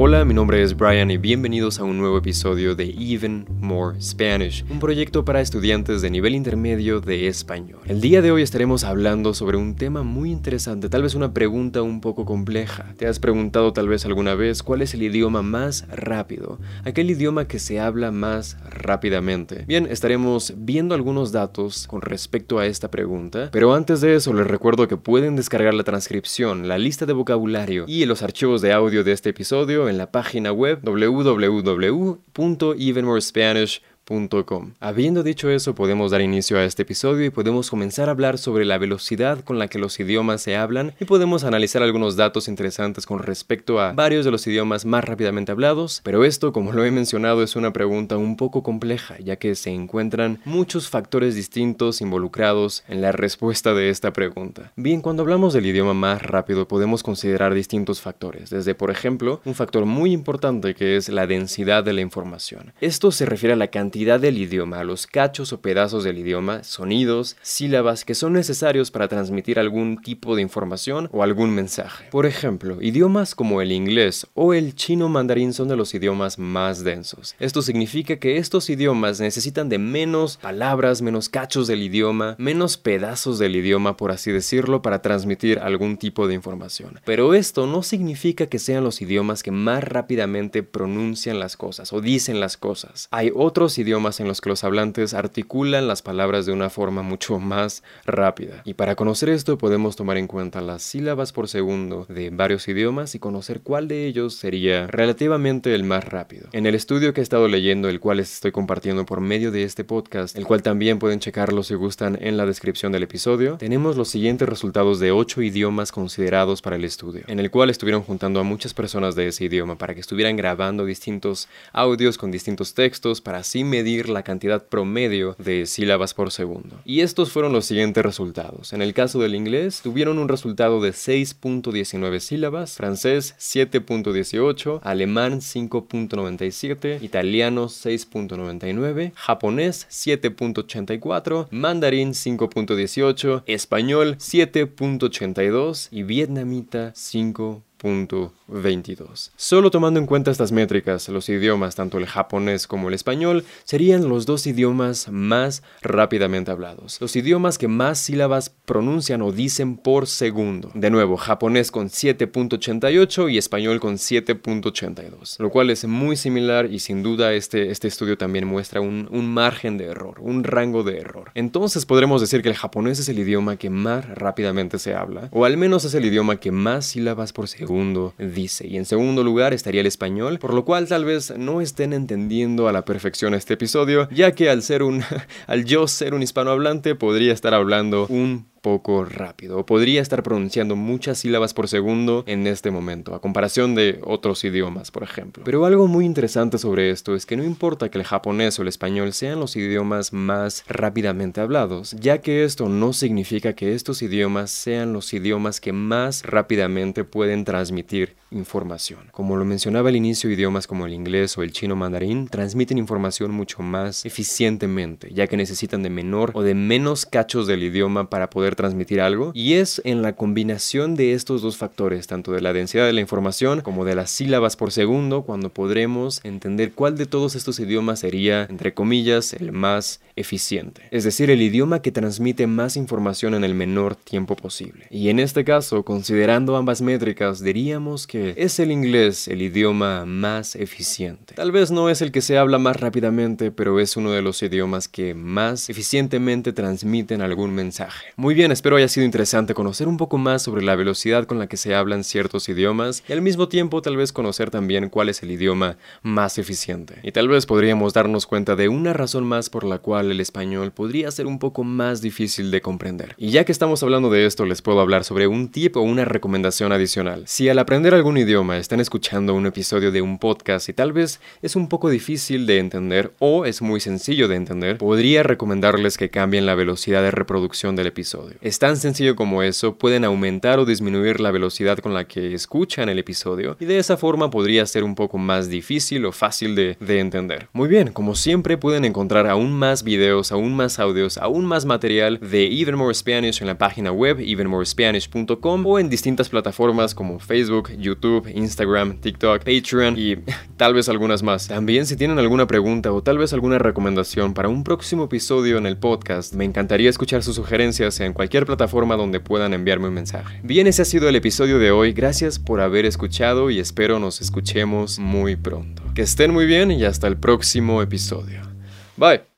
Hola, mi nombre es Brian y bienvenidos a un nuevo episodio de Even More Spanish, un proyecto para estudiantes de nivel intermedio de español. El día de hoy estaremos hablando sobre un tema muy interesante, tal vez una pregunta un poco compleja. ¿Te has preguntado tal vez alguna vez cuál es el idioma más rápido? Aquel idioma que se habla más rápidamente. Bien, estaremos viendo algunos datos con respecto a esta pregunta, pero antes de eso les recuerdo que pueden descargar la transcripción, la lista de vocabulario y los archivos de audio de este episodio en la página web www.evenmorespanish.com Habiendo dicho eso, podemos dar inicio a este episodio y podemos comenzar a hablar sobre la velocidad con la que los idiomas se hablan y podemos analizar algunos datos interesantes con respecto a varios de los idiomas más rápidamente hablados, pero esto, como lo he mencionado, es una pregunta un poco compleja, ya que se encuentran muchos factores distintos involucrados en la respuesta de esta pregunta. Bien, cuando hablamos del idioma más rápido podemos considerar distintos factores, desde por ejemplo, un factor muy importante que es la densidad de la información. Esto se refiere a la cantidad del idioma, los cachos o pedazos del idioma, sonidos, sílabas que son necesarios para transmitir algún tipo de información o algún mensaje. Por ejemplo, idiomas como el inglés o el chino mandarín son de los idiomas más densos. Esto significa que estos idiomas necesitan de menos palabras, menos cachos del idioma, menos pedazos del idioma, por así decirlo, para transmitir algún tipo de información. Pero esto no significa que sean los idiomas que más rápidamente pronuncian las cosas o dicen las cosas. Hay otros idiomas idiomas en los que los hablantes articulan las palabras de una forma mucho más rápida. Y para conocer esto podemos tomar en cuenta las sílabas por segundo de varios idiomas y conocer cuál de ellos sería relativamente el más rápido. En el estudio que he estado leyendo, el cual les estoy compartiendo por medio de este podcast, el cual también pueden checarlo si gustan en la descripción del episodio, tenemos los siguientes resultados de 8 idiomas considerados para el estudio, en el cual estuvieron juntando a muchas personas de ese idioma para que estuvieran grabando distintos audios con distintos textos para así medir la cantidad promedio de sílabas por segundo. Y estos fueron los siguientes resultados. En el caso del inglés, tuvieron un resultado de 6.19 sílabas, francés 7.18, alemán 5.97, italiano 6.99, japonés 7.84, mandarín 5.18, español 7.82 y vietnamita 5. 22. Solo tomando en cuenta estas métricas, los idiomas, tanto el japonés como el español, serían los dos idiomas más rápidamente hablados. Los idiomas que más sílabas pronuncian o dicen por segundo. De nuevo, japonés con 7.88 y español con 7.82. Lo cual es muy similar y sin duda este, este estudio también muestra un, un margen de error, un rango de error. Entonces podremos decir que el japonés es el idioma que más rápidamente se habla, o al menos es el idioma que más sílabas por segundo dice. Y en segundo lugar estaría el español, por lo cual tal vez no estén entendiendo a la perfección este episodio, ya que al ser un al yo ser un hispanohablante podría estar hablando un poco rápido. Podría estar pronunciando muchas sílabas por segundo en este momento, a comparación de otros idiomas, por ejemplo. Pero algo muy interesante sobre esto es que no importa que el japonés o el español sean los idiomas más rápidamente hablados, ya que esto no significa que estos idiomas sean los idiomas que más rápidamente pueden transmitir información. Como lo mencionaba al inicio, idiomas como el inglés o el chino mandarín transmiten información mucho más eficientemente, ya que necesitan de menor o de menos cachos del idioma para poder transmitir algo. Y es en la combinación de estos dos factores, tanto de la densidad de la información como de las sílabas por segundo, cuando podremos entender cuál de todos estos idiomas sería, entre comillas, el más eficiente. Es decir, el idioma que transmite más información en el menor tiempo posible. Y en este caso, considerando ambas métricas, diríamos que es el inglés el idioma más eficiente. Tal vez no es el que se habla más rápidamente, pero es uno de los idiomas que más eficientemente transmiten algún mensaje. Muy bien, espero haya sido interesante conocer un poco más sobre la velocidad con la que se hablan ciertos idiomas y al mismo tiempo tal vez conocer también cuál es el idioma más eficiente. Y tal vez podríamos darnos cuenta de una razón más por la cual el español podría ser un poco más difícil de comprender. Y ya que estamos hablando de esto, les puedo hablar sobre un tip o una recomendación adicional. Si al aprender algún idioma están escuchando un episodio de un podcast y tal vez es un poco difícil de entender o es muy sencillo de entender, podría recomendarles que cambien la velocidad de reproducción del episodio. Es tan sencillo como eso, pueden aumentar o disminuir la velocidad con la que escuchan el episodio y de esa forma podría ser un poco más difícil o fácil de, de entender. Muy bien, como siempre pueden encontrar aún más videos, aún más audios, aún más material de Even More Spanish en la página web evenmorespanish.com o en distintas plataformas como Facebook, YouTube, Instagram, TikTok, Patreon y tal vez algunas más. También si tienen alguna pregunta o tal vez alguna recomendación para un próximo episodio en el podcast, me encantaría escuchar sus sugerencias en cualquier plataforma donde puedan enviarme un mensaje. Bien, ese ha sido el episodio de hoy. Gracias por haber escuchado y espero nos escuchemos muy pronto. Que estén muy bien y hasta el próximo episodio. Bye.